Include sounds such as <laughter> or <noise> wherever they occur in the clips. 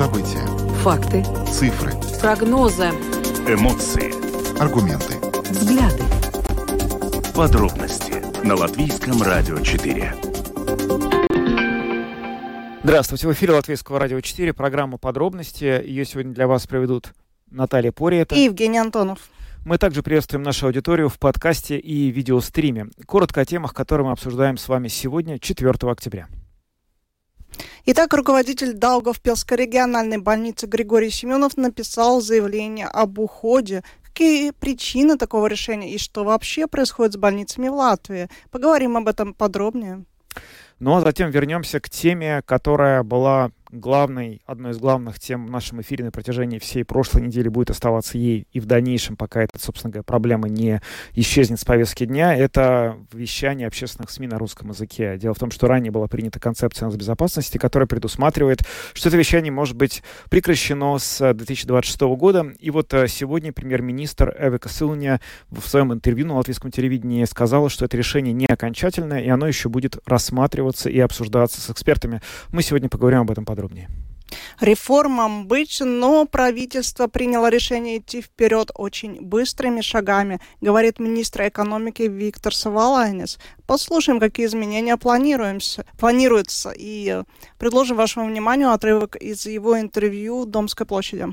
События. Факты. Цифры. Прогнозы. Эмоции. Аргументы. Взгляды. Подробности на Латвийском радио 4. Здравствуйте, в эфире Латвийского радио 4, программа «Подробности». Ее сегодня для вас проведут Наталья Пориета и Евгений Антонов. Мы также приветствуем нашу аудиторию в подкасте и видеостриме. Коротко о темах, которые мы обсуждаем с вами сегодня, 4 октября. Итак, руководитель Даугавпилской региональной больницы Григорий Семенов написал заявление об уходе. Какие причины такого решения и что вообще происходит с больницами в Латвии? Поговорим об этом подробнее. Ну а затем вернемся к теме, которая была главной, одной из главных тем в нашем эфире на протяжении всей прошлой недели будет оставаться ей и в дальнейшем, пока эта, собственно говоря, проблема не исчезнет с повестки дня, это вещание общественных СМИ на русском языке. Дело в том, что ранее была принята концепция безопасности, которая предусматривает, что это вещание может быть прекращено с 2026 года. И вот э, сегодня премьер-министр Эвика Сылня в своем интервью на латвийском телевидении сказала, что это решение не окончательное, и оно еще будет рассматриваться и обсуждаться с экспертами. Мы сегодня поговорим об этом подробно подробнее. Реформам быть, но правительство приняло решение идти вперед очень быстрыми шагами, говорит министр экономики Виктор Савалайнес. Послушаем, какие изменения планируемся, планируются, и предложим вашему вниманию отрывок из его интервью Домской площади.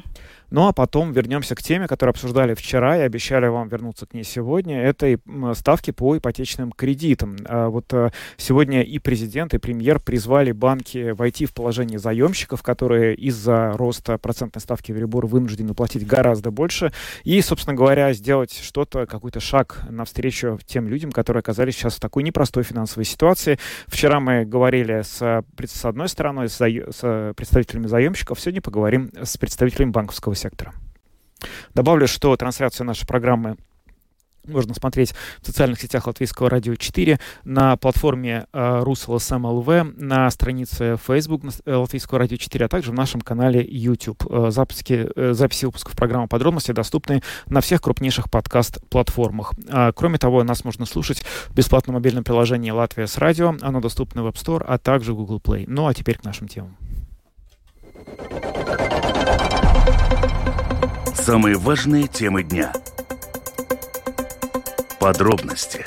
Ну а потом вернемся к теме, которую обсуждали вчера и обещали вам вернуться к ней сегодня. Это ставки по ипотечным кредитам. А вот э, сегодня и президент, и премьер призвали банки войти в положение заемщиков, которые из-за роста процентной ставки Верибор вынуждены платить гораздо больше. И, собственно говоря, сделать что-то, какой-то шаг навстречу тем людям, которые оказались сейчас в такой непростой финансовой ситуации. Вчера мы говорили с, с одной стороной, с, с представителями заемщиков, сегодня поговорим с представителями банковского сектора. Добавлю, что трансляцию нашей программы можно смотреть в социальных сетях Латвийского радио 4, на платформе э, РусЛСМ на странице Facebook э, Латвийского радио 4, а также в нашем канале YouTube. Э, записи, записи выпусков программы «Подробности» доступны на всех крупнейших подкаст-платформах. А, кроме того, нас можно слушать в бесплатном мобильном приложении «Латвия с радио». Оно доступно в App Store, а также в Google Play. Ну а теперь к нашим темам. Самые важные темы дня. Подробности.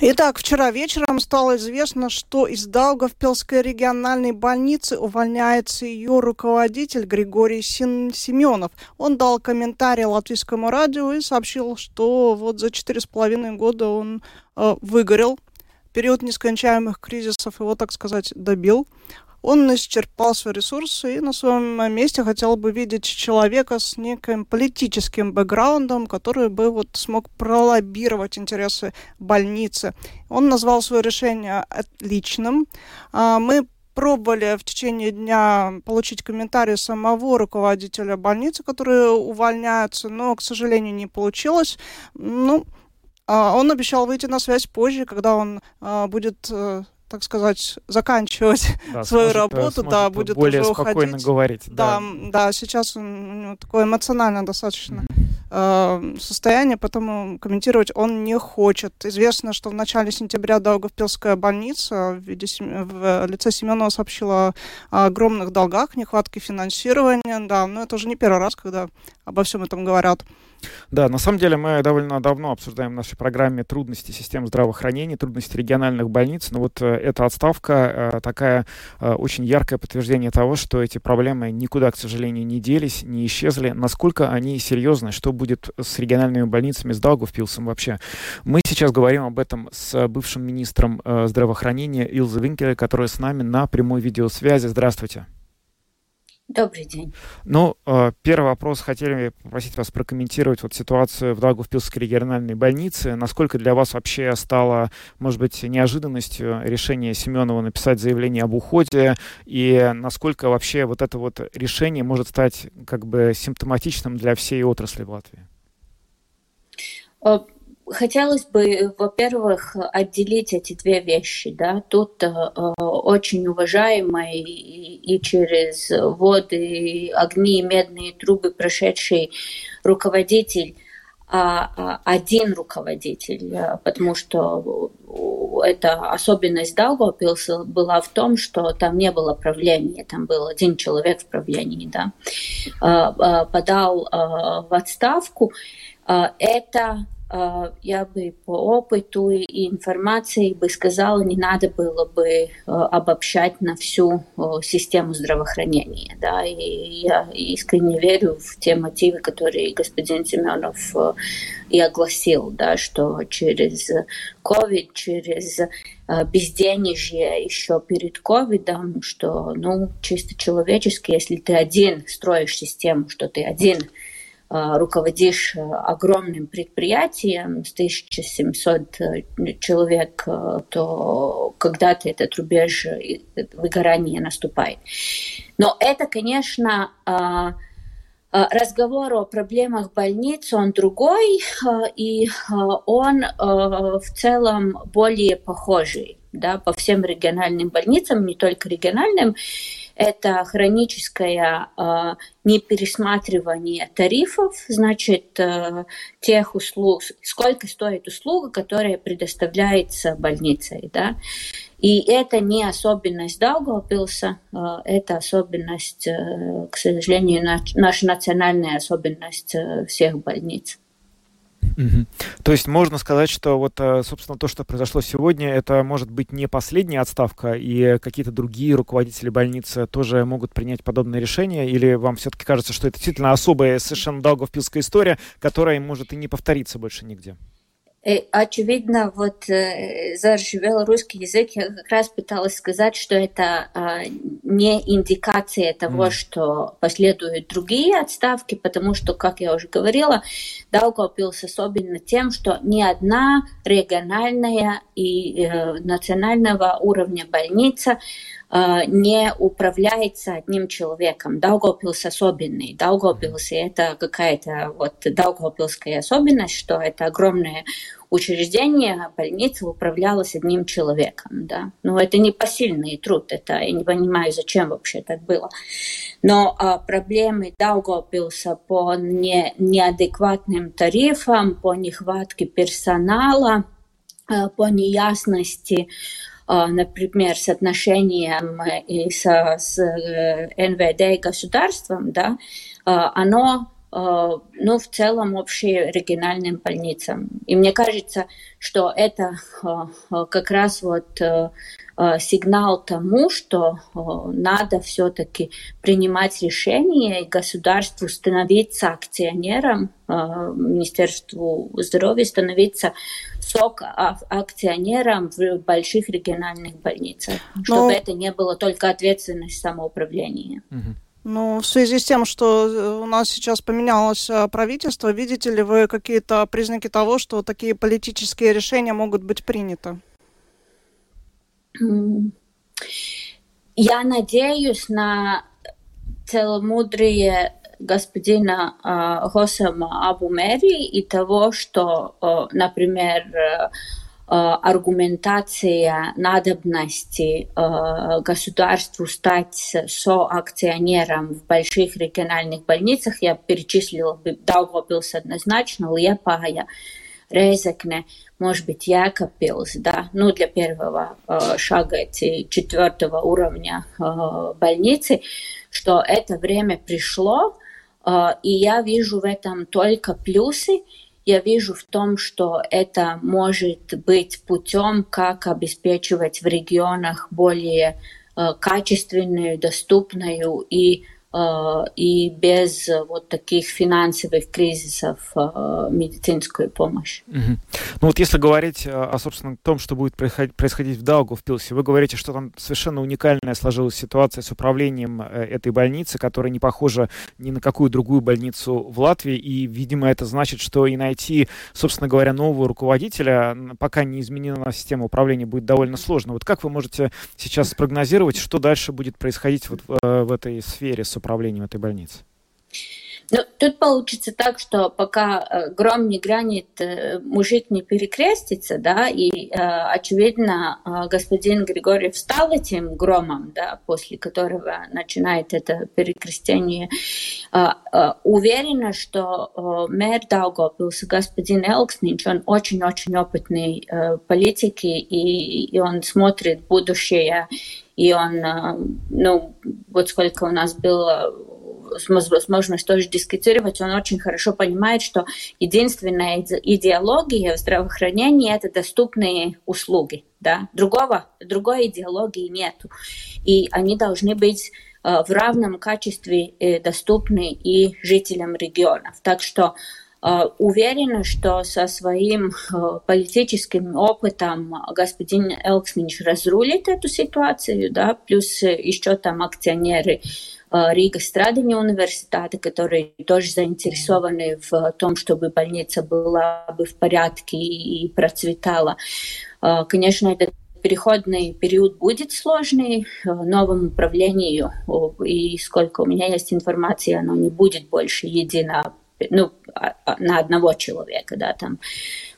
Итак, вчера вечером стало известно, что из Даугавпилской региональной больницы увольняется ее руководитель Григорий Семенов. Он дал комментарий латвийскому радио и сообщил, что вот за четыре с половиной года он э, выгорел. Период нескончаемых кризисов его, так сказать, добил он исчерпал свои ресурсы и на своем месте хотел бы видеть человека с неким политическим бэкграундом, который бы вот смог пролоббировать интересы больницы. Он назвал свое решение личным. А, мы пробовали в течение дня получить комментарии самого руководителя больницы, которые увольняются, но, к сожалению, не получилось. Ну, а, он обещал выйти на связь позже, когда он а, будет э, так сказать, заканчивать да, <laughs> свою сможет, работу, да, будет более уже спокойно уходить. говорить. Да, да, да сейчас он такое эмоционально достаточно mm-hmm. э, состояние, поэтому комментировать он не хочет. Известно, что в начале сентября Даугавпилская больница в, виде, в лице Семенова сообщила о огромных долгах, нехватке финансирования, да, но это уже не первый раз, когда обо всем этом говорят. Да, на самом деле мы довольно давно обсуждаем в нашей программе трудности систем здравоохранения, трудности региональных больниц, но вот э, эта отставка э, такая э, очень яркое подтверждение того, что эти проблемы никуда, к сожалению, не делись, не исчезли. Насколько они серьезны, что будет с региональными больницами, с Даугавпилсом вообще. Мы сейчас говорим об этом с бывшим министром здравоохранения Илза Винкеле, которая с нами на прямой видеосвязи. Здравствуйте. Добрый день. Ну, э, первый вопрос. Хотели попросить вас прокомментировать вот ситуацию в Даугавпилской региональной больнице. Насколько для вас вообще стало, может быть, неожиданностью решение Семенова написать заявление об уходе? И насколько вообще вот это вот решение может стать как бы симптоматичным для всей отрасли в Латвии? Э, хотелось бы, во-первых, отделить эти две вещи. Да? Тут э, очень уважаемый и, и через воды, огни, медные трубы прошедший руководитель, а, а один руководитель, потому что эта особенность Даугавпилса была в том, что там не было правления, там был один человек в правлении, да, подал в отставку. Это я бы по опыту и информации бы сказала, не надо было бы обобщать на всю систему здравоохранения. Да? И я искренне верю в те мотивы, которые господин Семенов и огласил, да, что через COVID, через безденежье еще перед ковидом, что ну, чисто человечески, если ты один строишь систему, что ты один Э, руководишь э, огромным предприятием с 1700 э, человек, то когда-то этот рубеж выгорания наступает. Но это, конечно, разговор о проблемах больниц, он другой, и он в целом более похожий да, по всем региональным больницам, не только региональным это хроническое э, непересматривание тарифов, значит, э, тех услуг, сколько стоит услуга, которая предоставляется больницей, да. И это не особенность Даугавпилса, э, это особенность, э, к сожалению, наша национальная особенность э, всех больниц. Угу. То есть можно сказать, что вот, э, собственно, то, что произошло сегодня, это может быть не последняя отставка, и какие-то другие руководители больницы тоже могут принять подобное решение, или вам все-таки кажется, что это действительно особая совершенно долговпилская история, которая может и не повториться больше нигде? Э, очевидно, вот э, заживел русский язык, я как раз пыталась сказать, что это а, не индикация того, mm. что последуют другие отставки, потому что, как я уже говорила, Даугавпилс особенно тем, что ни одна региональная и э, национального уровня больница не управляется одним человеком. Даугавпилс особенный. Даугавпилс это какая-то вот даугавпилская особенность, что это огромное учреждение, больница управлялась одним человеком, да. Но это не посильный труд, это я не понимаю, зачем вообще так было. Но а, проблемы Даугавпилса по не, неадекватным тарифам, по нехватке персонала, э, по неясности например, с отношением э, и со, с э, НВД и государством, да, а, оно ну, в целом общее региональным больницам. И мне кажется, что это как раз вот э, Э, сигнал тому, что э, надо все-таки принимать решения и государству становиться акционером, э, Министерству здоровья становиться сок акционером в больших региональных больницах, Но... чтобы это не было только ответственность самоуправления. Ну, в связи с тем, что у нас сейчас поменялось правительство, видите ли вы какие-то признаки того, что такие политические решения могут быть приняты? Я надеюсь на целомудрие господина э, Хосама Абумери и того, что, э, например, э, аргументация надобности э, государству стать соакционером в больших региональных больницах, я перечислила бы Даугавпилс однозначно, Лиепая, Резекне, может быть, Якопилс, да, ну, для первого э, шага эти четвертого уровня э, больницы, что это время пришло, э, и я вижу в этом только плюсы, я вижу в том, что это может быть путем, как обеспечивать в регионах более э, качественную, доступную и и без э, вот таких финансовых кризисов э, медицинскую помощь. Угу. Ну вот если говорить о, собственно, том, что будет происходить в Даугавпилсе, вы говорите, что там совершенно уникальная сложилась ситуация с управлением этой больницы, которая не похожа ни на какую другую больницу в Латвии, и, видимо, это значит, что и найти, собственно говоря, нового руководителя, пока не изменена система управления, будет довольно сложно. Вот как вы можете сейчас спрогнозировать, что дальше будет происходить вот в, в этой сфере с управлением этой больницы? Ну, тут получится так, что пока э, гром не грянет, э, мужик не перекрестится, да, и, э, очевидно, господин Григорьев стал этим громом, да, после которого начинает это перекрестение. Уверена, что мэр Даугавпилса, господин Элкснич, он очень-очень опытный политик, и, и он смотрит будущее, и он, ну, вот сколько у нас было возможность тоже дискутировать, он очень хорошо понимает, что единственная идеология в здравоохранении – это доступные услуги. Да? Другого, другой идеологии нету. И они должны быть э, в равном качестве э, доступны и жителям регионов. Так что э, уверена, что со своим политическим опытом господин Элкснич разрулит эту ситуацию, да, плюс еще там акционеры Рига Страдания университета, которые тоже заинтересованы в том, чтобы больница была бы в порядке и процветала. Конечно, этот переходный период будет сложный новому управлению, и сколько у меня есть информации, оно не будет больше едино ну, на одного человека, да, там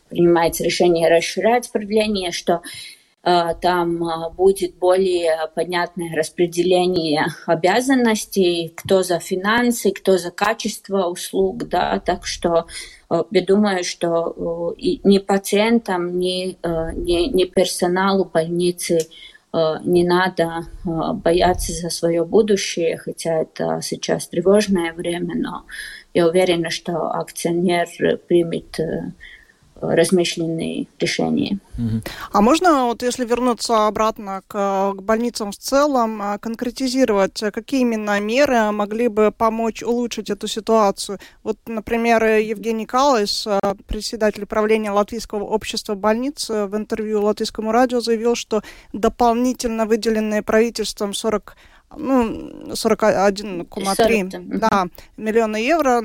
принимается решение расширять правление, что Э, там будет более понятное распределение обязанностей, кто за финансы, кто за качество услуг, да, так что я думаю, что ни пациентам, ни, ни, ни персоналу больницы не надо бояться за свое будущее, хотя это сейчас тревожное время, но я уверена, что акционер примет размышленные решения. А можно, вот если вернуться обратно к, к больницам в целом, а, конкретизировать, какие именно меры могли бы помочь улучшить эту ситуацию? Вот, например, Евгений Калайс, а, председатель правления Латвийского общества больниц, в интервью Латвийскому радио заявил, что дополнительно выделенные правительством 40 ну, 41,3 да, миллиона евро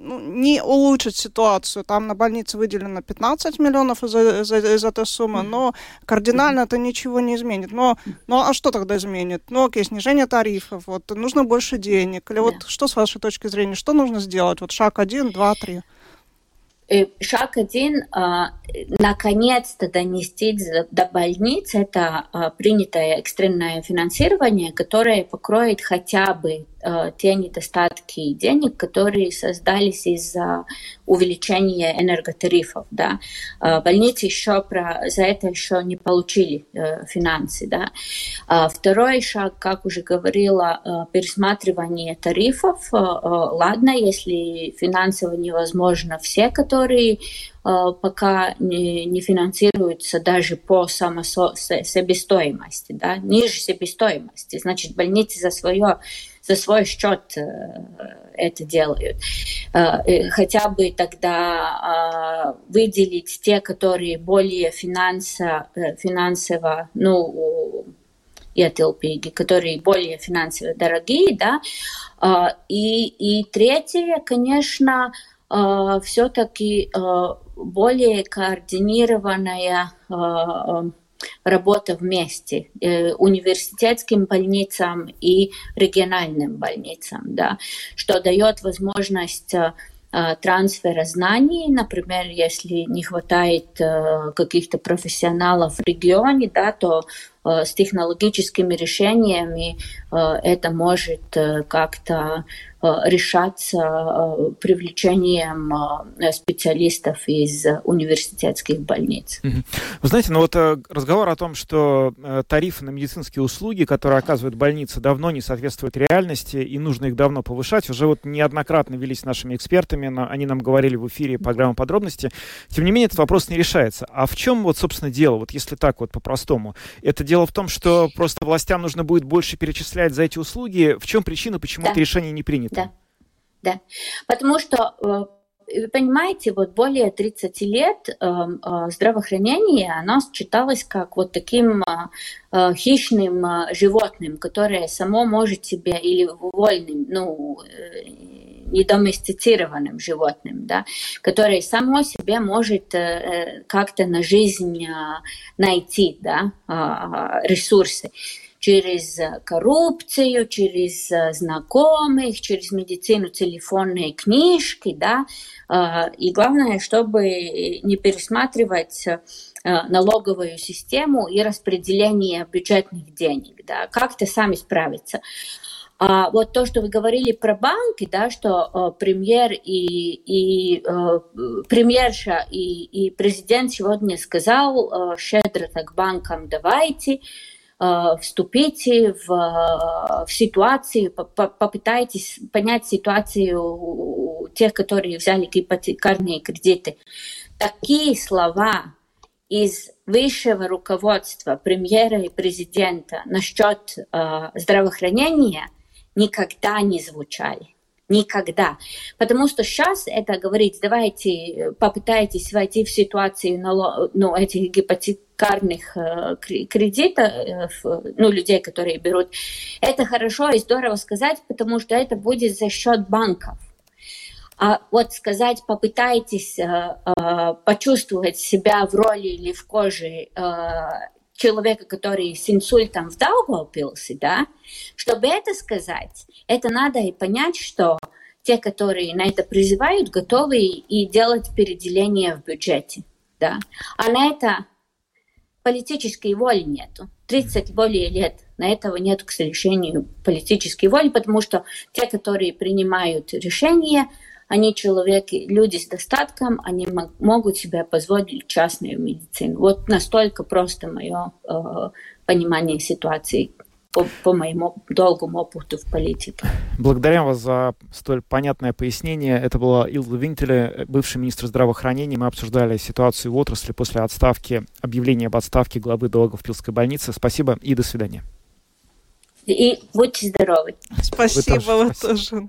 ну, не улучшит ситуацию. Там на больнице выделено 15 миллионов из, из, из этой суммы, но кардинально это ничего не изменит. Но, ну а что тогда изменит? Ну, окей, снижение тарифов, вот, нужно больше денег. Или вот что с вашей точки зрения, что нужно сделать? Вот шаг один, два, три. Э, шаг один а, наконец-то донести до больниц это а, принятое экстренное финансирование, которое покроет хотя бы те недостатки денег, которые создались из-за увеличения энерготарифов. Да. Э, больницы еще про, за это еще не получили э, финансы. Да. Второй шаг, как уже говорила, пересматривание тарифов. Ладно, если финансово невозможно все, которые пока не, не финансируются даже по само себестоимости, да, ниже себестоимости. Значит, больницы за свое за свой счет э, это делают. Э, хотя бы тогда а, выделить те, которые более финансово, э, финансово ну, ietilpīgi, которые более финансово дорогие, да. А, и, и третье, конечно, а, все-таки более координированная работа вместе э, университетским больницам и региональным больницам, да, что дает возможность э, э, трансфера знаний, например, если не хватает э, каких-то профессионалов в регионе, да, то с технологическими решениями э, это может как-то Э, решаться э, привлечением э, специалистов из университетских больниц. Вы знаете, ну вот разговор о том, что тарифы на медицинские услуги, которые оказывают больницы, давно не соответствуют реальности и нужно их давно повышать, уже вот неоднократно велись нашими экспертами, они нам говорили в эфире программы подробности. Тем не менее, этот вопрос не решается. А в чем вот, собственно, дело, вот если так вот по-простому? Это дело в том, что просто властям нужно будет больше перечислять за эти услуги. В чем причина, почему да. это решение не принято? Да, да. Потому что э, вы понимаете, вот более 30 лет э, э, здравоохранение, оно считалось как вот таким хищным животным, которое само может себя, или вольным, ну, недоместицированным животным, да, которое само себе может как-то на жизнь найти да, ресурсы. через коррупцию, через знакомых, через медицину, телефонные книжки, да, и главное, чтобы не пересматривать налоговую систему и распределение бюджетных денег, да, как-то сами справиться. А вот то, что вы говорили про банки, да, что э, премьер и, и э, премьерша и, и президент сегодня сказал э, щедро так банкам давайте, э, вступите в, в ситуацию, попытайтесь понять ситуацию тех, которые взяли ипотекарные кредиты. Такие слова из высшего руководства премьера и президента насчет э, здравоохранения – никогда не звучали. Никогда. Потому что сейчас это говорить, давайте попытайтесь войти в ситуацию ну, этих гипотекарных э, кредитов, э, ну, людей, которые берут. Это хорошо и здорово сказать, потому что это будет за счет банков. А вот сказать, попытайтесь э, э, почувствовать себя в роли или в коже э, человека, который с инсультом в Даугавпилсе, да, чтобы это сказать, это надо и понять, что те, которые на это призывают, готовы и делать переделение в бюджете, да. А на это политической воли нету. 30 более лет на этого нет, к сожалению, политической воли, потому что те, которые принимают решения, они человеки, люди с достатком, они могут себе позволить частную медицину. Вот настолько просто мое э, понимание ситуации по, по моему долгому опыту в политике. Благодарим вас за столь понятное пояснение. Это была Илда Винтеле, бывший министр здравоохранения. Мы обсуждали ситуацию в отрасли после отставки, объявления об отставке главы Дологовпилской больницы. Спасибо и до свидания. И будьте здоровы. Спасибо, вы тоже. Вы тоже.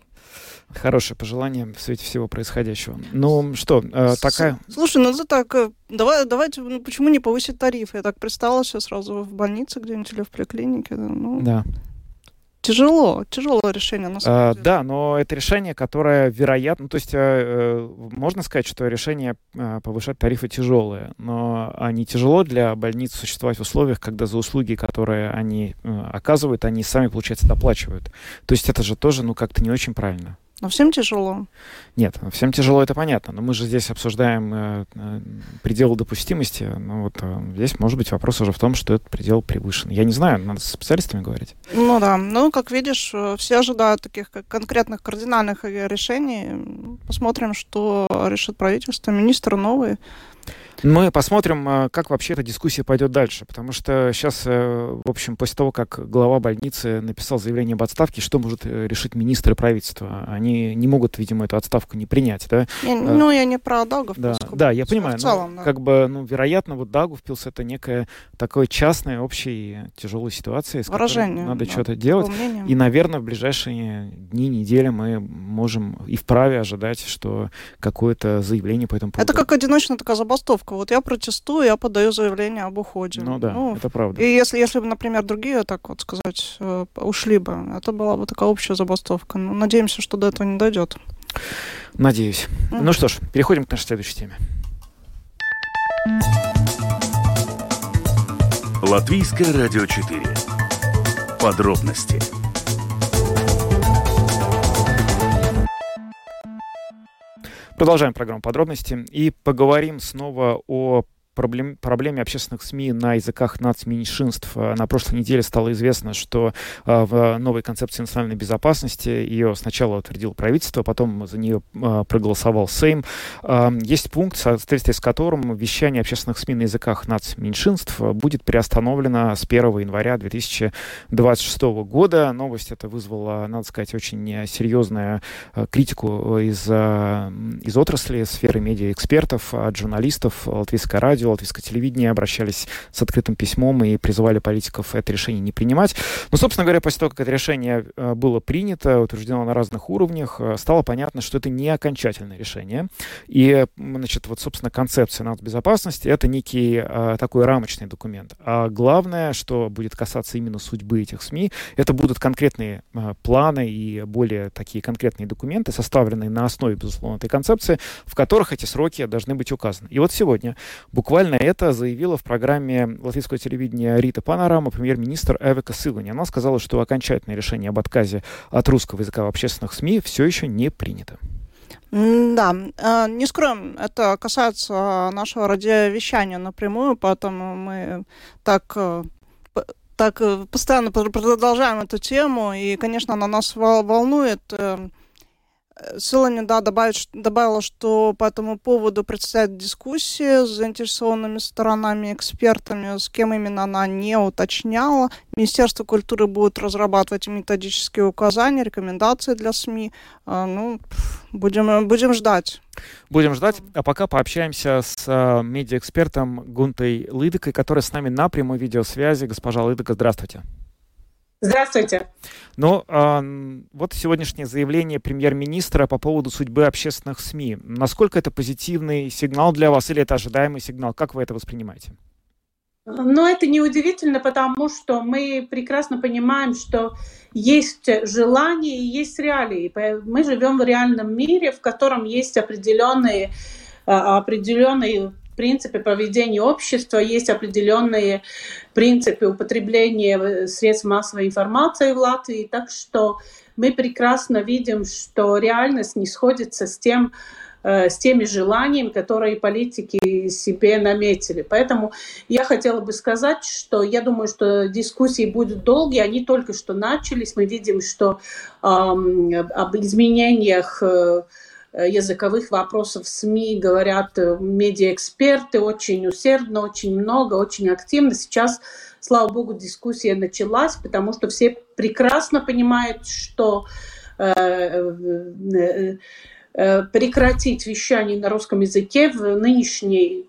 Хорошее пожелание в свете всего происходящего. Ну что, э, такая... Слушай, ну это так, э, давай, давайте, ну почему не повысить тариф? Я так представила все сразу в больнице где-нибудь или в поликлинике. Ну, да. Тяжело, тяжелое решение, на самом а, деле. Да, но это решение, которое вероятно, ну, то есть э, можно сказать, что решение э, повышать тарифы тяжелое, но они тяжело для больниц существовать в условиях, когда за услуги, которые они э, оказывают, они сами, получается, доплачивают. То есть это же тоже, ну, как-то не очень правильно. Но всем тяжело. Нет, всем тяжело, это понятно. Но мы же здесь обсуждаем э, э, предел допустимости. Ну вот э, здесь может быть вопрос уже в том, что этот предел превышен. Я не знаю, надо с специалистами говорить. Ну да, ну как видишь, э, все ожидают таких конкретных кардинальных э, решений. Посмотрим, что решит правительство. Министр новый. Мы посмотрим, а, как вообще эта дискуссия пойдет дальше, потому что сейчас, э, в общем, после того, как глава больницы написал заявление об отставке, что может э, решить министр и правительство? Они не могут, видимо, эту отставку не принять, да? Я, а, ну, я не про Даугавпилс. Да, да, я понимаю. В целом, да. Как бы, ну, вероятно, вот Даугавпилс — это некая такая частная, общая тяжелая ситуация, с Выражение, надо да, что-то делать. И, наверное, в ближайшие дни, недели мы можем и вправе ожидать, что какое-то заявление по этому поводу. Это как одиночная такая забастовка ставка. Вот я протестую, я подаю заявление об уходе. Ну да, ну, это правда. И если, если бы, например, другие, так вот сказать, э, ушли бы, это была бы такая общая забастовка. Но ну, надеемся, что до этого не дойдет. Надеюсь. Mm. Ну что ж, переходим к нашей следующей теме. Латвийское радио 4. Подробности Продолжаем программу подробности и поговорим снова о проблем, проблеме общественных СМИ на языках нацменьшинств. Э, на прошлой неделе стало известно, что э, в новой концепции национальной безопасности ее сначала утвердил правительство, потом за нее э, проголосовал Сейм. Есть пункт, в соответствии с которым вещание общественных СМИ на языках нацменьшинств будет приостановлено с 1 января 2026 года. Новость это вызвала, надо сказать, очень серьезную критику из, из отрасли, сферы медиаэкспертов, от журналистов, Латвийское радио, латвийское телевидение обращались с открытым письмом и призывали политиков это решение не принимать. Но, собственно говоря, после того, как это решение э, было принято, утверждено на разных уровнях, э, стало понятно, что это не окончательное решение. И, значит, вот, собственно, концепция нацбезопасности — это некий э, такой рамочный документ. А главное, что будет касаться именно судьбы этих СМИ, это будут конкретные планы и более такие конкретные документы, составленные на основе, безусловно, этой концепции, в которых эти сроки должны быть указаны. И вот сегодня буквально Буквально это заявила в программе латвийского телевидения «Рита Панорама» премьер-министр Эвика Сылани. Она сказала, что окончательное решение об отказе от русского языка в общественных СМИ все еще не принято. Да, э, не скроем, это касается нашего радиовещания напрямую, поэтому мы так э, так э, постоянно продолжаем эту тему, и, конечно, она нас волнует. Силани, да, добавить, добавила, что по этому поводу предстоит дискуссия с заинтересованными сторонами, экспертами, с кем именно она не уточняла. Министерство культуры будет разрабатывать методические указания, рекомендации для СМИ. А, ну, будем, будем ждать. Будем ждать, а пока пообщаемся с э, медиаэкспертом Гунтой Лыдыкой, которая с нами на прямой видеосвязи. Госпожа Лыдыка, здравствуйте. Здравствуйте. Ну, э, вот сегодняшнее заявление премьер-министра по поводу судьбы общественных СМИ. Насколько это позитивный сигнал для вас или это ожидаемый сигнал? Как вы это воспринимаете? Ну, это неудивительно, потому что мы прекрасно понимаем, что есть желание и есть реалии. Мы живем в реальном мире, в котором есть определенные, а, определенные принципы поведения общества, есть определенные принципы употребления средств массовой информации в Латвии. Так что мы прекрасно видим, что реальность не сходится с тем, э, с теми желаниями, которые политики себе наметили. Поэтому я хотела бы сказать, что я думаю, что дискуссии будут долгие, они только что начались. Мы видим, что эм, об изменениях э, Э, языковых вопросов СМИ говорят э, медиаэксперты очень усердно, очень много, очень активно. Сейчас, слава богу, дискуссия началась, потому что все прекрасно понимают, что э, прекратить вещание на русском языке в нынешней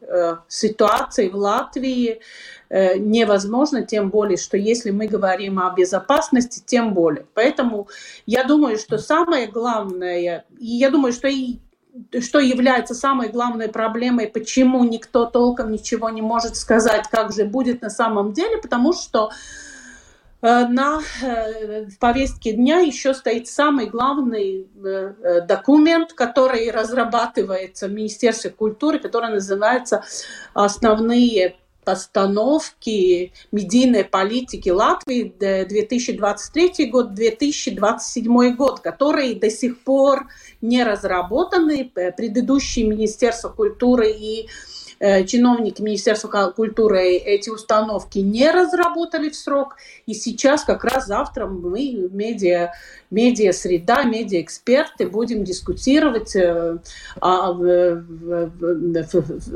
ситуации в Латвии Э, невозможно, тем более, что если мы говорим о безопасности, тем более. Поэтому я думаю, что самое главное, и я думаю, что и что является самой главной проблемой, почему никто толком ничего не может сказать, как же будет на самом деле, потому что э, на э, повестке дня еще стоит самый главный документ, который разрабатывается в Министерстве культуры, который называется «Основные постановки медийной политики Латвии 2023 год, 2027 год, которые до сих пор не разработаны. Предыдущие Министерство культуры и Э, чиновники Министерства культуры эти установки не разработали в срок. И сейчас, как раз завтра, мы, медиа, медиа-среда, медиа-эксперты, будем дискутировать э, в,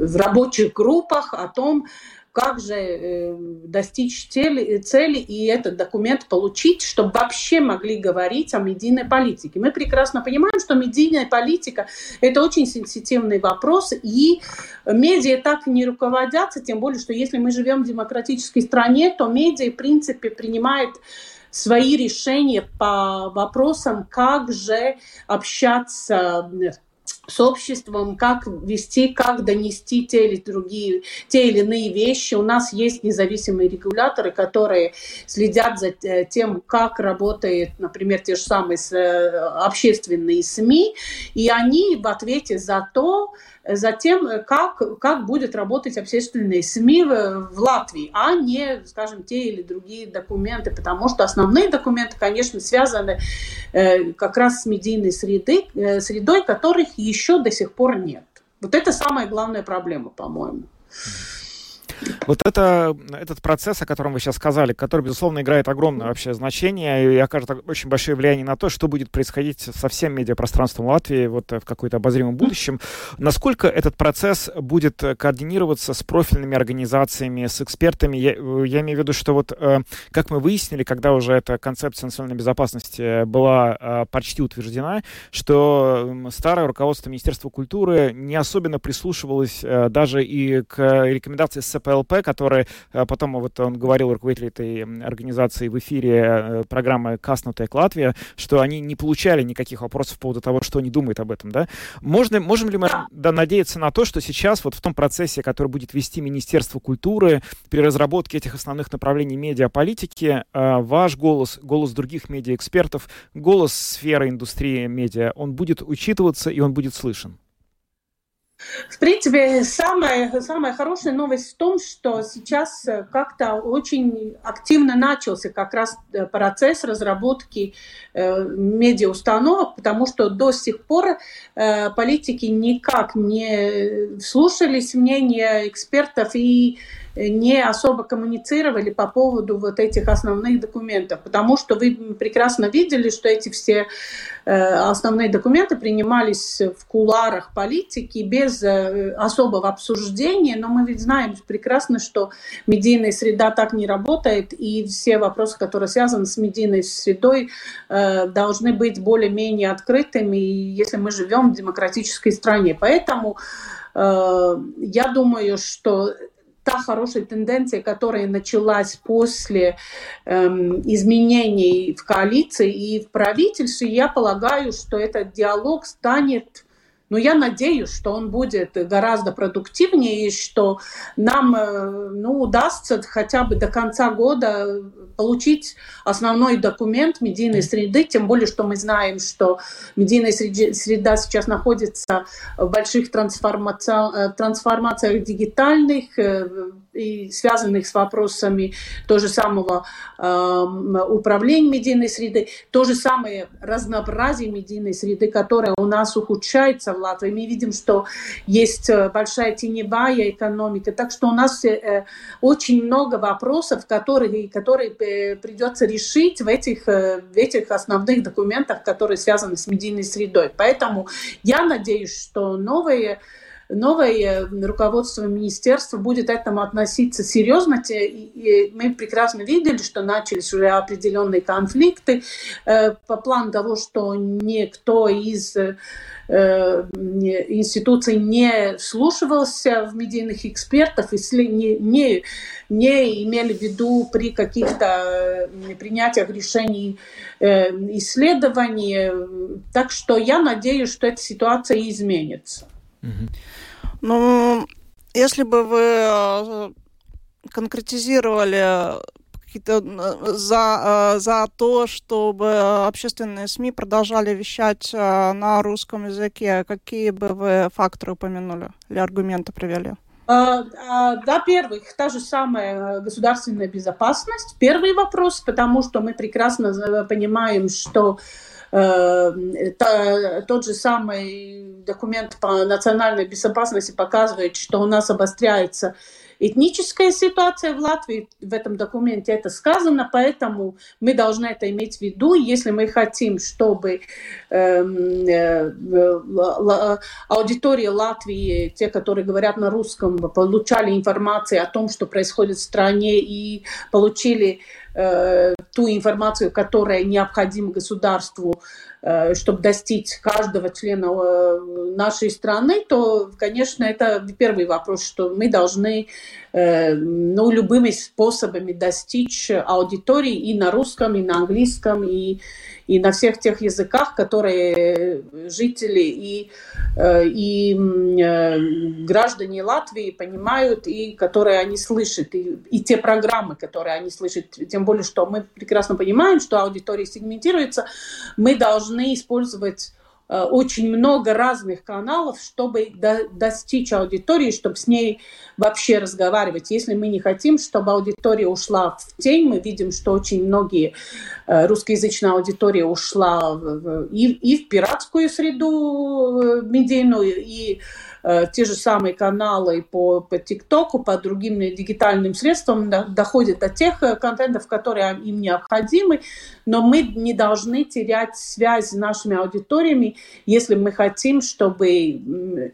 в рабочих группах о том, как же э, достичь цели, цели и этот документ получить, чтобы вообще могли говорить о медийной политике. Мы прекрасно понимаем, что медийная политика – это очень сенситивный вопрос, и медиа так не руководятся, тем более, что если мы живем в демократической стране, то медиа, в принципе, принимает свои решения по вопросам, как же общаться с обществом, как вести, как донести те или другие, те или иные вещи. У нас есть независимые регуляторы, которые следят за э, тем, как работает, например, те же самые э, общественные СМИ, и они в ответе за то, за тем, как, как будет работать общественные СМИ в, в Латвии, а не, скажем, те или другие документы, потому что основные документы, конечно, связаны э, как раз с медийной средой, э, средой, которых еще до сих пор нет. Вот это самая главная проблема, по-моему. Вот это, этот процесс, о котором вы сейчас сказали, который, безусловно, играет огромное вообще значение и окажет очень большое влияние на то, что будет происходить со всем медиапространством Латвии вот э, в какой-то обозримом будущем. Насколько этот процесс будет координироваться с профильными организациями, с экспертами? Я, э, я имею в виду, что вот, э, как мы выяснили, когда уже эта концепция национальной безопасности была почти утверждена, что старое руководство Министерства культуры не особенно прислушивалось даже и к рекомендации СП ПЛП, который э, потом вот он говорил руководитель этой организации в эфире э, программы «Каснутек Латвия», что они не получали никаких вопросов по поводу того, что они думают об этом, да? Можно, можем ли мы да, надеяться на то, что сейчас вот в том процессе, который будет вести Министерство культуры при разработке этих основных направлений медиаполитики, э, ваш голос, голос других медиаэкспертов, голос сферы индустрии медиа, он будет учитываться и он будет слышен? В принципе, самая, самая хорошая новость в том, что сейчас э, как-то очень активно начался как раз э, процесс разработки э, медиаустановок, потому что до сих пор э, политики никак не слушались мнения экспертов и не особо коммуницировали по поводу вот этих основных документов, потому что вы прекрасно видели, что эти все э, основные документы принимались в куларах политики без э, особого обсуждения, но мы ведь знаем прекрасно, что медийная среда так не работает, и все вопросы, которые связаны с медийной средой, э, должны быть более-менее открытыми, если мы живем в демократической стране. Поэтому я думаю, что та хорошая тенденция, которая началась после эм, изменений в коалиции и в правительстве, я полагаю, что этот диалог станет но я надеюсь, что он будет гораздо продуктивнее, и что нам э, ну, удастся хотя бы до конца года получить основной документ медийной среды, тем более, что мы знаем, что медийная среда сейчас находится в больших трансформациях, э, трансформациях дигитальных, э, и связанных с вопросами то же самого э, управления медийной среды, то же самое разнообразие медийной среды, которое у нас ухудшается в Латвии. Мы видим, что есть э, большая теневая экономика, так что у нас э, очень много вопросов, которые, которые э, придется решить в этих, э, в этих основных документах, которые связаны с медийной средой. Поэтому я надеюсь, что новые новое руководство министерства будет этому относиться серьезно. И мы прекрасно видели, что начались уже определенные конфликты э, по плану того, что никто из э, институций не вслушивался в медийных экспертов, если не, не, не имели в виду при каких-то э, принятиях решений исследований. Так что я надеюсь, что эта ситуация изменится. Ну, если бы вы э, конкретизировали э, за, э, за то, чтобы общественные СМИ продолжали вещать на русском языке, какие бы вы факторы упомянули или аргументы привели? Да, первых, та же самая государственная безопасность. Первый вопрос, потому что мы прекрасно понимаем, что Э, тот же самый документ по национальной безопасности показывает, что у нас обостряется этническая ситуация в Латвии. В этом документе это сказано, поэтому мы должны это иметь в виду, если мы хотим, чтобы эм, э, аудитория Латвии, те, которые говорят на русском, получали информацию о том, что происходит в стране и получили Э, ту информацию, которая необходима государству, чтобы достичь каждого члена э, нашей страны, то, конечно, это первый вопрос, что мы должны ну, любыми способами достичь аудитории и на русском, и на английском, и и на всех тех языках, которые жители и, э, и э, граждане Латвии понимают и которые они слышат, и, и те программы, которые они слышат. Тем более, что мы прекрасно понимаем, что аудитория сегментируется, мы должны использовать Э, очень много разных каналов, чтобы до, достичь аудитории, чтобы с ней вообще разговаривать. Если мы не хотим, чтобы аудитория ушла в тень, мы видим, что очень многие э, русскоязычная аудитория ушла и, и в пиратскую среду э, медийную, и Э, те же самые каналы по, по ТикТоку, по другим дигитальным средствам доходят до тех э, контентов, которые им необходимы, но мы не должны терять связь с нашими аудиториями, если мы хотим, чтобы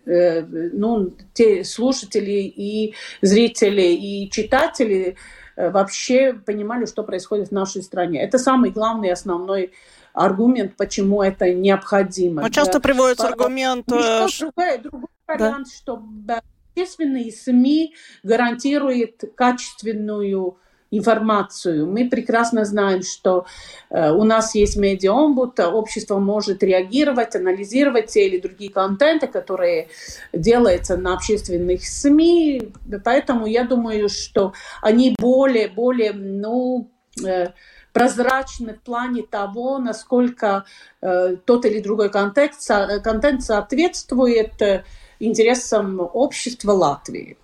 э, ну, те слушатели и зрители и читатели вообще понимали, что происходит в нашей стране. Это самый главный основной аргумент, почему это необходимо. Но часто приводится аргумент... Другой, другой вариант, да. что общественные СМИ гарантируют качественную информацию. Мы прекрасно знаем, что э, у нас есть медиаомбуд, общество может реагировать, анализировать те или другие контенты, которые делаются на общественных СМИ. Поэтому я думаю, что они более, более, ну, э, прозрачны в плане того, насколько э, тот или другой контент, контент соответствует э, интересам общества Латвии.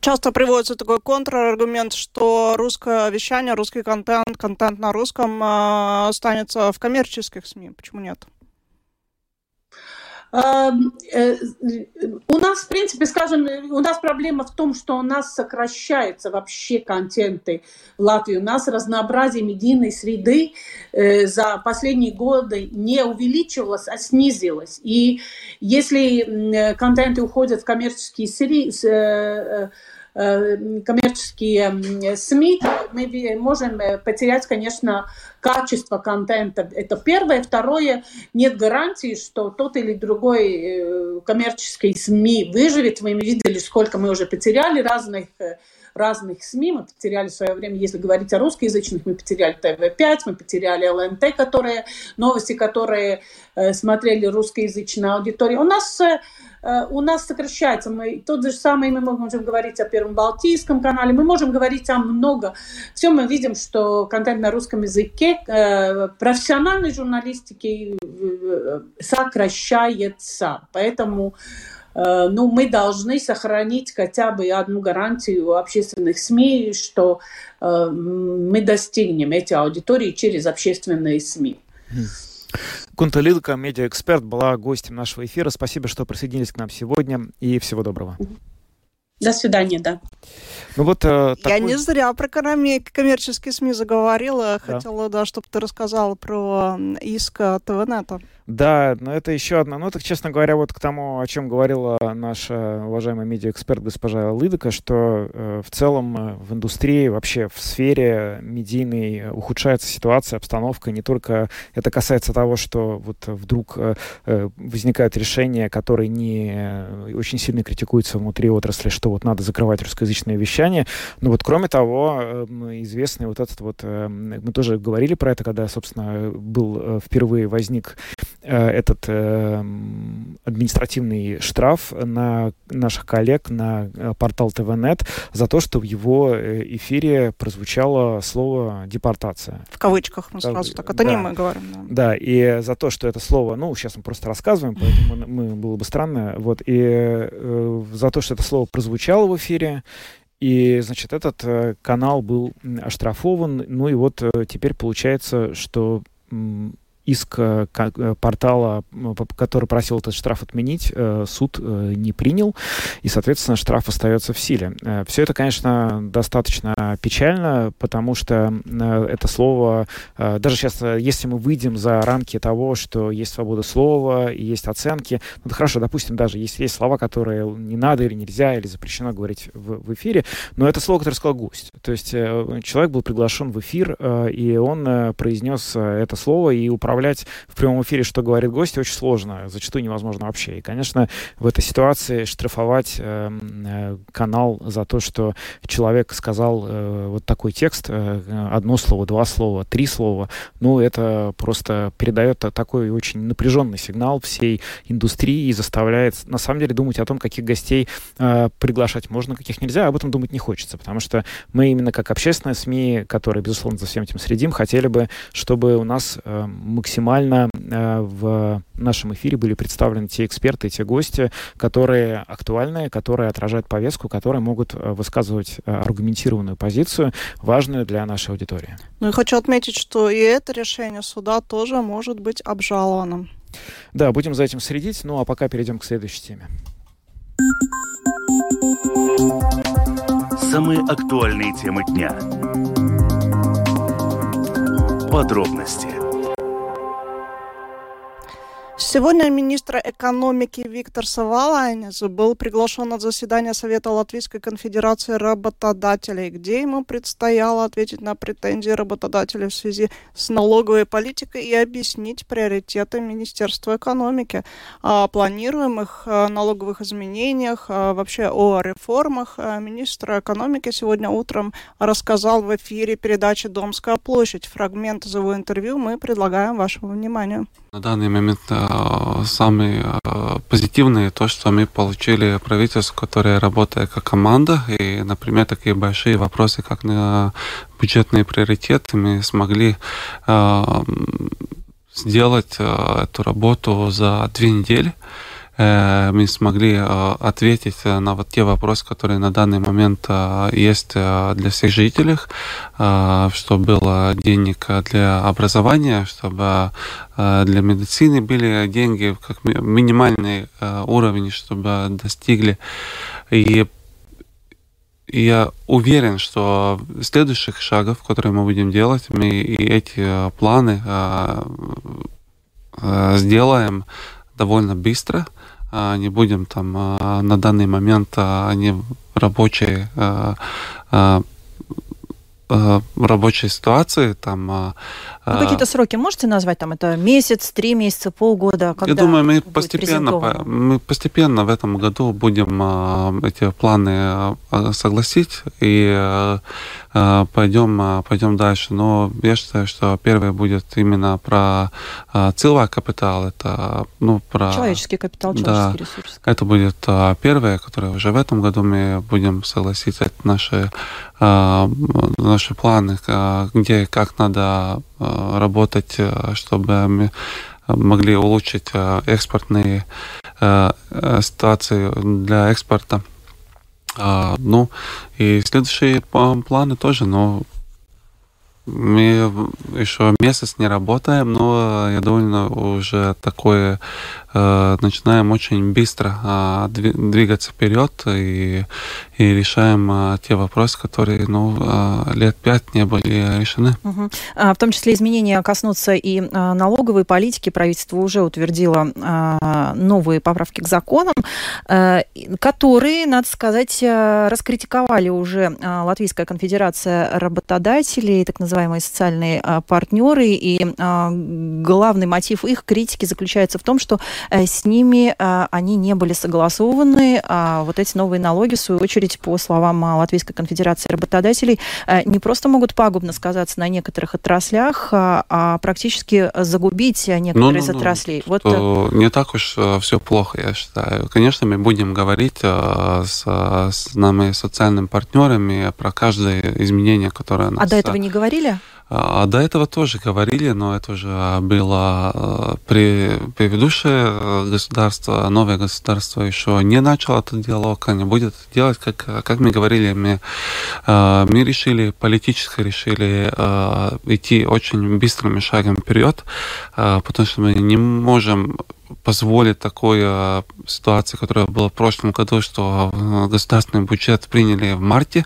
Часто приводится такой контраргумент, что русское вещание, русский контент, контент на русском э, останется в коммерческих СМИ. Почему нет? Э, у нас, в принципе, скажем, у нас проблема в том, что у нас сокращаются вообще контенты в Латвии. У нас разнообразие медийной среды э, за последние годы не увеличивалось, а снизилось. И если контенты уходят в коммерческие среды, Э, коммерческие СМИ, мы можем э, потерять, конечно, качество контента. Это первое. Второе, нет гарантии, что тот или другой э, коммерческий СМИ выживет. Вы видели, сколько мы уже потеряли разных разных СМИ. Мы потеряли в свое время, если говорить о русскоязычных, мы потеряли ТВ-5, мы потеряли ЛНТ, которые, новости, которые э, смотрели русскоязычная аудитория. У нас Э, у нас сокращается. Мы, тот же самый мы можем говорить о Первом Балтийском канале, мы можем говорить о много. Все мы видим, что контент на русском языке э, профессиональной журналистики э, сокращается. Поэтому ну, мы должны сохранить хотя бы одну гарантию общественных СМИ, что мы достигнем эти аудитории через общественные СМИ. Кунта Лилка, медиаэксперт, была гостем нашего эфира. Спасибо, что присоединились к нам сегодня и всего доброго. До свидания, да. Ну вот, э, такой... Я не зря про коммерческие СМИ заговорила. Да. Хотела, да, чтобы ты рассказал про иск ТВНета. Да, но это еще одна. Ну, так, честно говоря, вот к тому, о чем говорила наша уважаемая медиаэксперт госпожа Лыдока, что э, в целом э, в индустрии, вообще в сфере медийной ухудшается ситуация, обстановка. Не только это касается того, что вот вдруг э, э возникают решения, которые не э, очень сильно критикуются внутри отрасли, что вот надо закрывать русскоязычное вещание. Но вот кроме того, э, известный вот этот вот, э, мы тоже говорили про это, когда, собственно, был э, впервые возник Э, этот э, административный штраф на наших коллег на э, портал ТВНет за то, что в его эфире прозвучало слово депортация. В кавычках мы сразу так, это да. не мы говорим. Да. да, и за то, что это слово, ну, сейчас мы просто рассказываем, поэтому мы, было бы странно, вот, и э, за то, что это слово прозвучало в эфире, и, значит, этот э, канал был оштрафован. Ну и вот э, теперь получается, что иск э, э, портала, который просил этот штраф отменить, э, суд не принял, и, соответственно, штраф остается в силе. Все это, конечно, достаточно печально, потому что это слово, даже сейчас, если мы выйдем за рамки того, что есть свобода слова и есть оценки, ну, да хорошо, допустим, даже если есть слова, которые не надо или нельзя, или запрещено говорить в, в эфире, но это слово, которое сказал гость. То есть человек был приглашен в эфир, и он произнес это слово, и управлял управлять в прямом эфире, что говорит гость, очень сложно, зачастую невозможно вообще. И, конечно, в этой ситуации штрафовать э, э, канал за то, что человек сказал э, вот такой текст, э, одно слово, два слова, три слова, ну, это просто передает такой очень напряженный сигнал всей индустрии и заставляет, на самом деле, думать о том, каких гостей э, приглашать можно, каких нельзя, об этом думать не хочется, потому что мы именно как общественные СМИ, которые, безусловно, за всем этим следим, хотели бы, чтобы у нас э, максимально э, в нашем эфире были представлены те эксперты, те гости, которые актуальны, которые отражают повестку, которые могут э, высказывать э, аргументированную позицию, важную для нашей аудитории. Ну и хочу отметить, что и это решение суда тоже может быть обжалованным. Да, будем за этим следить. Ну а пока перейдем к следующей теме. Самые актуальные темы дня. Подробности Сегодня министр экономики Виктор Савалайнис был приглашен на заседание Совета Латвийской конфедерации работодателей, где ему предстояло ответить на претензии работодателей в связи с налоговой политикой и объяснить приоритеты Министерства экономики о планируемых э, налоговых изменениях, э, вообще о реформах. Э, министр экономики сегодня утром рассказал в эфире передачи «Домская площадь». Фрагмент из его интервью мы предлагаем вашему вниманию. На данный момент самые позитивные то, что мы получили правительство, которое работает как команда, и, например, такие большие вопросы, как на бюджетные приоритеты, мы смогли сделать эту работу за две недели. Мы смогли ответить на вот те вопросы, которые на данный момент есть для всех жителей, чтобы было денег для образования, чтобы для медицины были деньги как минимальный уровень, чтобы достигли. И я уверен, что следующих шагов, которые мы будем делать, мы и эти планы сделаем довольно быстро. Не будем там на данный момент они рабочие рабочей ситуации там ну, какие-то сроки можете назвать? Там это месяц, три месяца, полгода? Когда Я думаю, мы постепенно, мы постепенно в этом году будем а, эти планы а, согласить и пойдем, пойдем дальше. Но я считаю, что первое будет именно про целый капитал. Это, ну, про... Человеческий капитал, человеческий да, ресурс. Это будет первое, которое уже в этом году мы будем согласить. Это наши, наши планы, где как надо работать, э, чтобы могли улучшить э, экспортные ситуации для экспорта. Ну, и следующие планы тоже, но мы еще месяц не работаем, но я довольно уже такое э, начинаем очень быстро э, двигаться вперед и, и решаем э, те вопросы, которые ну, э, лет пять не были решены. Угу. А, в том числе изменения коснутся и э, налоговой политики. Правительство уже утвердило э, новые поправки к законам, э, которые, надо сказать, раскритиковали уже Латвийская конфедерация работодателей, так называемая называемые социальные а, партнеры, и а, главный мотив их критики заключается в том, что э, с ними а, они не были согласованы, а вот эти новые налоги, в свою очередь, по словам Латвийской конфедерации работодателей, э, не просто могут пагубно сказаться на некоторых отраслях, а практически загубить некоторые ну, из ну, отраслей. Ну, вот... Не так уж э, все плохо, я считаю. Конечно, мы будем говорить с, с нами социальными партнерами про каждое изменение, которое нас... А до этого не говорили? Говорили? А, до этого тоже говорили, но это уже было э, при предыдущее э, государство, новое государство еще не начало этот диалог, а не будет делать, как, как мы говорили, мы, э, мы решили, политически решили идти очень быстрыми шагом вперед, потому что мы не можем позволить такой ситуации, которая была в прошлом году, что государственный бюджет приняли в марте,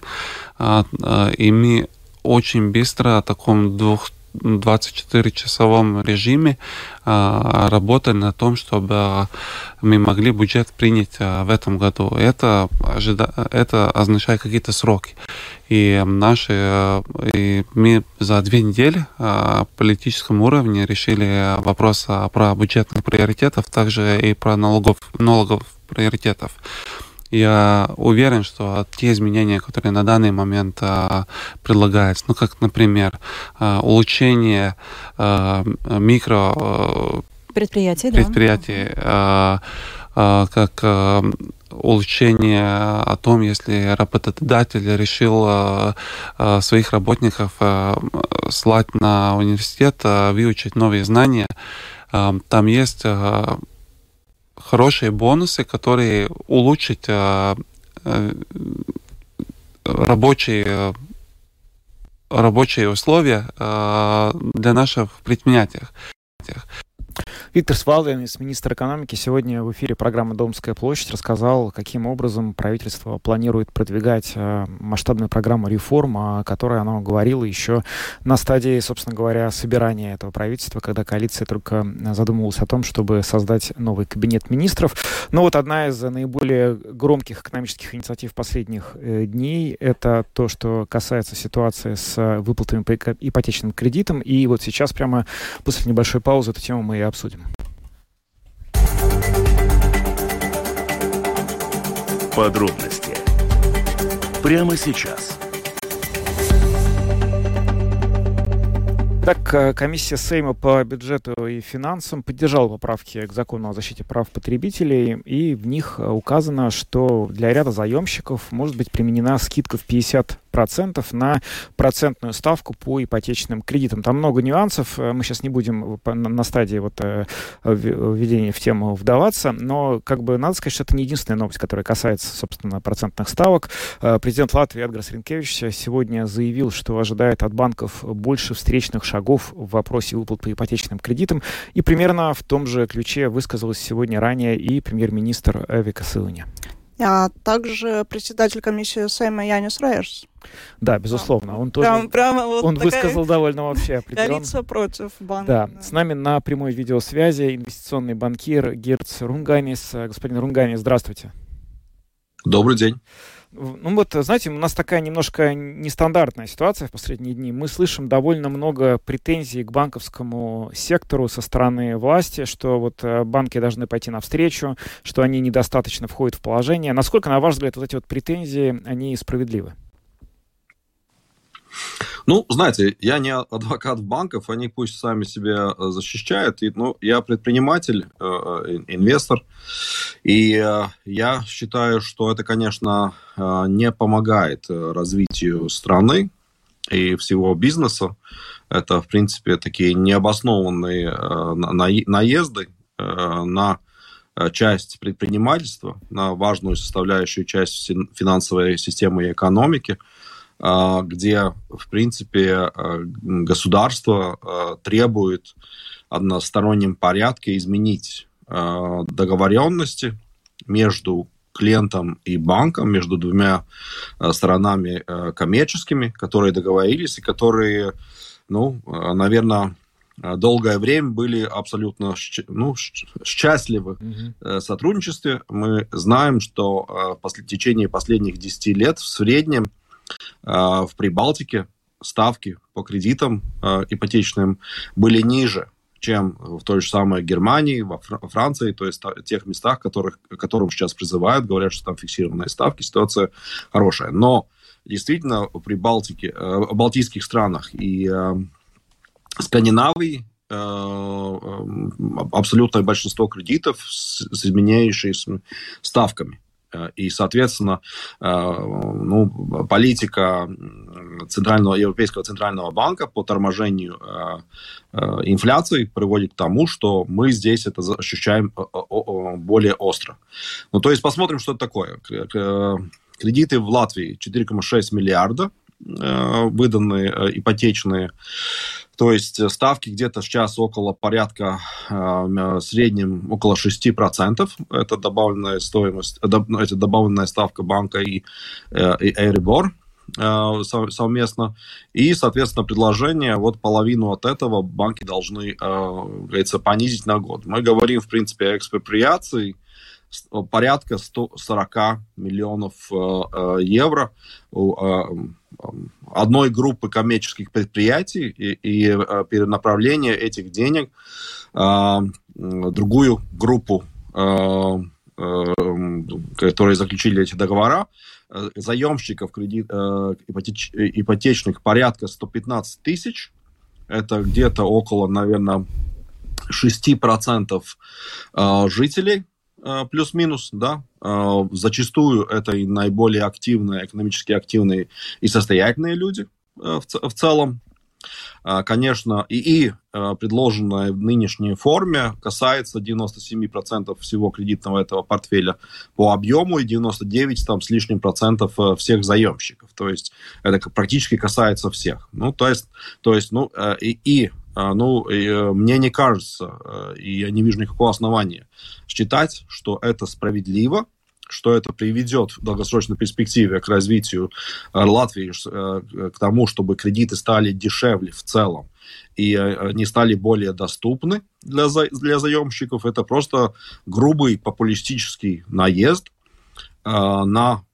и мы очень быстро о таком двух 24-часовом режиме а, работали на том, чтобы мы могли бюджет принять а, в этом году. Это, ожида... это означает какие-то сроки. И наши, а, и мы за две недели в политическом уровне решили вопрос про бюджетных приоритетов, также и про налогов, налогов приоритетов. Я уверен, что те изменения, которые на данный момент а, предлагаются, ну как, например, а, улучшение а, микро а, предприятий, предприятий да. а, а, как а, улучшение о том, если работодатель решил а, а, своих работников а, слать на университет, выучить новые знания, там есть хорошие бонусы, которые улучшат э, э, рабочие рабочие условия э, для наших предприятий. Виктор Свалденис, министр экономики, сегодня в эфире программы «Домская площадь» рассказал, каким образом правительство планирует продвигать э, масштабную программу реформ, о которой оно говорило еще на стадии, собственно говоря, собирания этого правительства, когда коалиция только задумывалась о том, чтобы создать новый кабинет министров. Но вот одна из наиболее громких экономических инициатив последних э, дней — это то, что касается ситуации с выплатами по ипотечным кредитам. И вот сейчас прямо после небольшой паузы эту тему мы и обсудим. Подробности прямо сейчас. Так, комиссия Сейма по бюджету и финансам поддержала поправки к закону о защите прав потребителей, и в них указано, что для ряда заемщиков может быть применена скидка в 50% 10% на процентную ставку по ипотечным кредитам. Там много нюансов, мы сейчас не будем на стадии вот введения в тему вдаваться, но как бы надо сказать, что это не единственная новость, которая касается, собственно, процентных ставок. Президент Латвии Эдгарс Ринкевич сегодня заявил, что ожидает от банков больше встречных шагов в вопросе выплат по ипотечным кредитам. И примерно в том же ключе высказалась сегодня ранее и премьер-министр Эвика Сылани. А также председатель комиссии Сейма Янис Рейерс. Да, безусловно. Он тоже прямо, прямо вот он высказал довольно вообще определенно. против банка. Да. да. С нами на прямой видеосвязи инвестиционный банкир Герц Рунганис. Господин Рунганис, здравствуйте. Добрый день. Ну вот, знаете, у нас такая немножко нестандартная ситуация в последние дни. Мы слышим довольно много претензий к банковскому сектору со стороны власти, что вот э, банки должны пойти навстречу, что они недостаточно входят в положение. Насколько, на ваш взгляд, вот эти вот претензии, они справедливы? Ну, знаете, я не адвокат банков, они пусть сами себя э, защищают. И, ну, я предприниматель, э, э, инвестор, и я считаю, что это, конечно, не помогает развитию страны и всего бизнеса. Это, в принципе, такие необоснованные наезды на часть предпринимательства, на важную составляющую часть финансовой системы и экономики – где, в принципе, а, государство а, требует одностороннем порядке изменить договоренности между клиентом и банком, между двумя сторонами коммерческими, которые договорились и которые, ну, наверное, долгое время были абсолютно ну, счастливы mm-hmm. сотрудничестве. Мы знаем, что в течение последних 10 лет в среднем а, в Прибалтике ставки по кредитам а, ипотечным были ниже, чем в той же самой Германии, во Франции, то есть в тех местах, которых, которым сейчас призывают, говорят, что там фиксированные ставки, ситуация хорошая. Но действительно при Балтике, э, балтийских странах и э, Скандинавии э, абсолютное большинство кредитов с, с изменяющимися ставками. Э, и, соответственно, э, ну, политика Центрального, Европейского Центрального банка по торможению э, инфляции приводит к тому, что мы здесь это ощущаем более остро. Ну, то есть посмотрим, что это такое. Кредиты в Латвии 4,6 миллиарда выданные ипотечные то есть э, ставки где-то сейчас около порядка, э, среднем около 6%. Это добавленная стоимость, э, это добавленная ставка банка и, и Eiribor совместно. И, соответственно, предложение, вот половину от этого банки должны, говорится, понизить на год. Мы говорим, в принципе, о экспроприации порядка 140 миллионов евро одной группы коммерческих предприятий и, и э, перенаправление этих денег другую группу, которые заключили эти договора, э, заемщиков кредит, ипотеч, ипотечных порядка 115 тысяч. Это где-то около, наверное, 6% жителей Э, плюс-минус, да. Э, зачастую это и наиболее активные, экономически активные и состоятельные люди э, в целом. Конечно, и, и предложенная в нынешней форме касается 97% всего кредитного этого портфеля по объему и 99 там, с лишним процентов всех заемщиков. То есть это практически касается всех. Ну, то есть, то есть ну, и, ну, э, мне не кажется, э, и я не вижу никакого основания считать, что это справедливо, что это приведет в долгосрочной перспективе к развитию э, Латвии, к тому, чтобы кредиты стали дешевле в целом и не стали более доступны для, за, для заемщиков. Это просто грубый популистический наезд на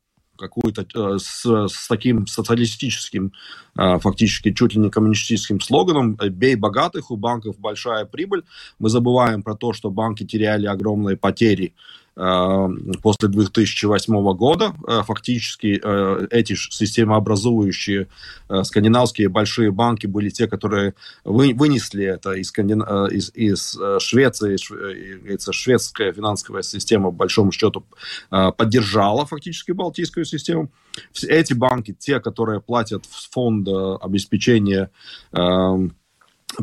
какую-то э, с, с таким социалистическим, э, фактически чуть ли не коммунистическим слоганом э, «бей богатых, у банков большая прибыль». Мы забываем про то, что банки теряли огромные потери после 2008 года. Фактически эти системообразующие скандинавские большие банки были те, которые вынесли это из, из, из Швеции. Шведская финансовая система, по большому счету, поддержала фактически Балтийскую систему. Эти банки, те, которые платят в фонд обеспечения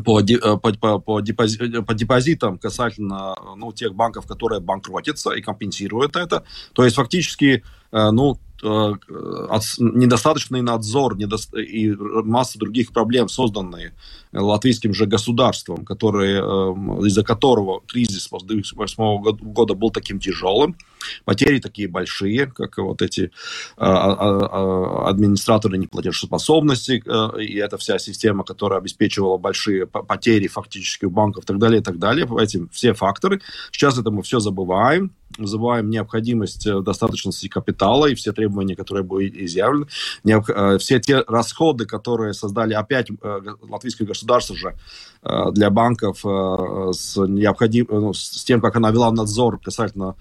по, э, по, по, по, депози, по депозитам касательно ну, тех банков, которые банкротятся и компенсируют это. То есть фактически э, ну, Э, недостаточный надзор и масса других проблем, созданные латвийским же государством, которые, э, из-за которого кризис после 2008 года был таким тяжелым, потери такие большие, как вот эти а, а, а, администраторы неплатежеспособности, э, и эта вся система, которая обеспечивала большие потери фактически у банков и так далее, и так далее, эти все факторы. Сейчас это мы все забываем, называем необходимость э, достаточности капитала и все требования, которые были изъявлены, э, все те расходы, которые создали опять э, латвийское государство же для банков с, необходим, ну, с тем, как она вела надзор касательно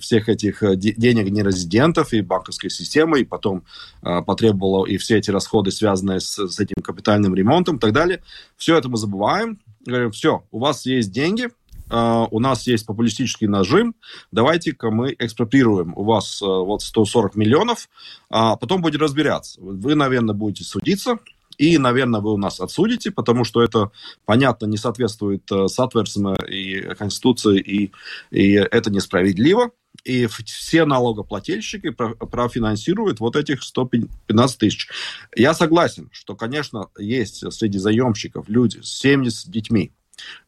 всех этих денег нерезидентов и банковской системы, и потом потребовала и все эти расходы, связанные с, с этим капитальным ремонтом и так далее. Все это мы забываем. Говорим, все, у вас есть деньги, Uh, у нас есть популистический нажим, давайте-ка мы экспроприируем у вас uh, вот 140 миллионов, а потом будем разбираться. Вы, наверное, будете судиться, и, наверное, вы у нас отсудите, потому что это, понятно, не соответствует uh, соответственно и Конституции, и, и это несправедливо. И все налогоплательщики профинансируют вот этих 115 тысяч. Я согласен, что, конечно, есть среди заемщиков люди с 70 детьми,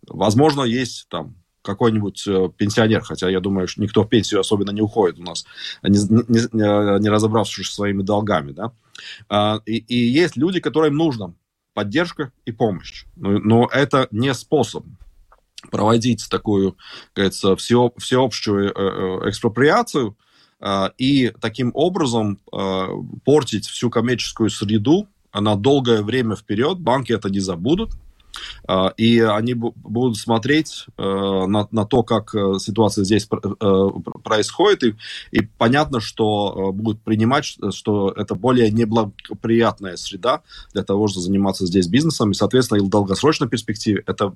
Возможно, есть там какой-нибудь э, пенсионер, хотя я думаю, что никто в пенсию особенно не уходит у нас, не, не, не разобравшись своими долгами, да. А, и, и есть люди, которым нужна поддержка и помощь, но, но это не способ проводить такую, кажется, все, всеобщую э, э, экспроприацию и таким образом портить всю коммерческую среду на долгое время вперед. Банки это не забудут, а, и они будут смотреть э, на, на то, как э, ситуация здесь э, происходит, и, и понятно, что будут принимать, что это более неблагоприятная среда для того, чтобы заниматься здесь бизнесом, и, соответственно, и в долгосрочной перспективе это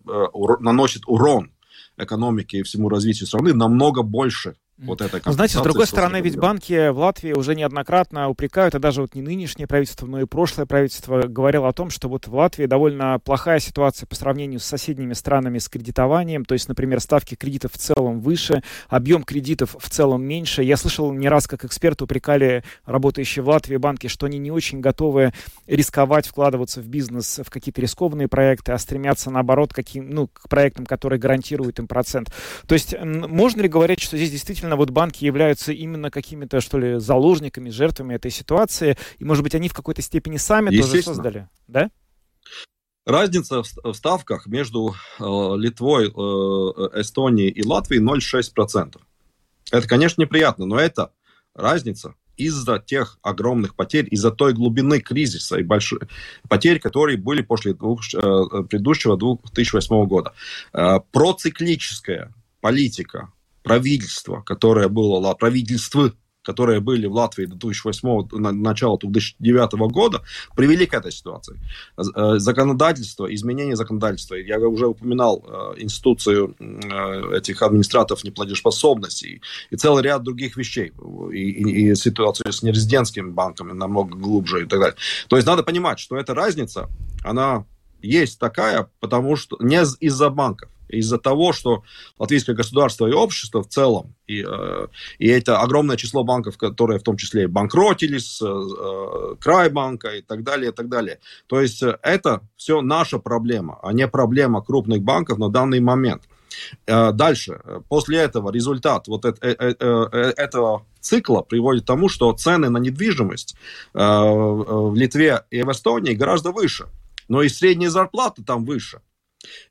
наносит урон экономике и всему развитию страны намного больше, вот это Но, знаете, с другой стороны, ведь банки в Латвии уже неоднократно упрекают, и даже вот не нынешнее правительство, но и прошлое правительство говорило о том, что вот в Латвии довольно плохая ситуация по сравнению с соседними странами с кредитованием. То есть, например, ставки кредитов в целом выше, объем кредитов в целом меньше. Я слышал не раз, как эксперты упрекали работающие в Латвии банки, что они не очень готовы рисковать, вкладываться в бизнес, в какие-то рискованные проекты, а стремятся, наоборот, каким, ну, к проектам, которые гарантируют им процент. То есть, можно ли говорить, что здесь действительно действительно вот банки являются именно какими-то, что ли, заложниками, жертвами этой ситуации, и, может быть, они в какой-то степени сами тоже создали, да? Разница в ставках между э, Литвой, э, Эстонией и Латвией 0,6%. Это, конечно, неприятно, но это разница из-за тех огромных потерь, из-за той глубины кризиса и больших потерь, которые были после двух, э, предыдущего 2008 года. Проциклическая политика правительства, которое было, правительства, которые были в Латвии до 2008 начала 2009 года, привели к этой ситуации. Э, законодательство, изменение законодательства, я уже упоминал э, институцию э, этих администраторов неплатежеспособности и целый ряд других вещей, и, и, и ситуацию с нерезидентскими банками намного глубже и так далее. То есть надо понимать, что эта разница, она есть такая, потому что не из-за банков, из-за того, что латвийское государство и общество в целом, и, э, и это огромное число банков, которые в том числе банкротились, э, э, Крайбанка и так далее, и так далее. То есть это все наша проблема, а не проблема крупных банков на данный момент. Дальше, после этого результат вот этого цикла приводит к тому, что цены на недвижимость в Литве и в Эстонии гораздо выше, но и средняя зарплата там выше.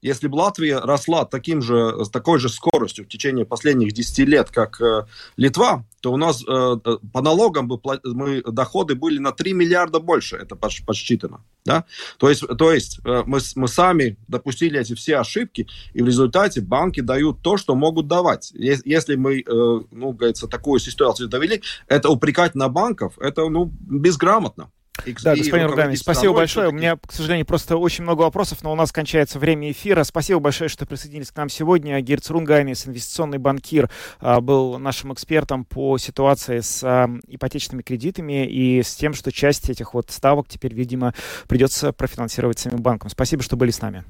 Если бы Латвия росла таким же, с такой же скоростью в течение последних 10 лет, как э, Литва, то у нас э, э по налогам бы мы, доходы были на 3 миллиарда больше, это подсчитано. Да? То есть, то есть э, мы, мы сами допустили эти все ошибки, и в результате банки дают то, что могут давать. Если мы, э, ну, говорится, такую ситуацию довели, это упрекать на банков, это, ну, безграмотно. И, да, господин Ругами, спасибо большое. У меня, к сожалению, просто очень много вопросов, но у нас кончается время эфира. Спасибо большое, что присоединились к нам сегодня. Герц Рунгайнис, инвестиционный банкир, а, был нашим экспертом по ситуации с а, ипотечными кредитами и с тем, что часть этих вот ставок теперь, видимо, придется профинансировать самим банком. Спасибо, что были с нами.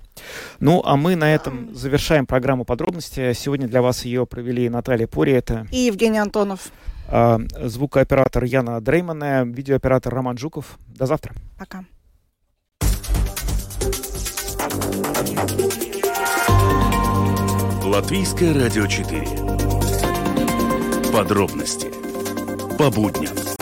Ну, а мы на этом завершаем программу подробности. Сегодня для вас ее провели Наталья Пори. Это... И Евгений Антонов. А, звукооператор Яна Дреймана, видеооператор Роман Жуков. До завтра. Пока. Латвийское радио 4. Подробности по будням.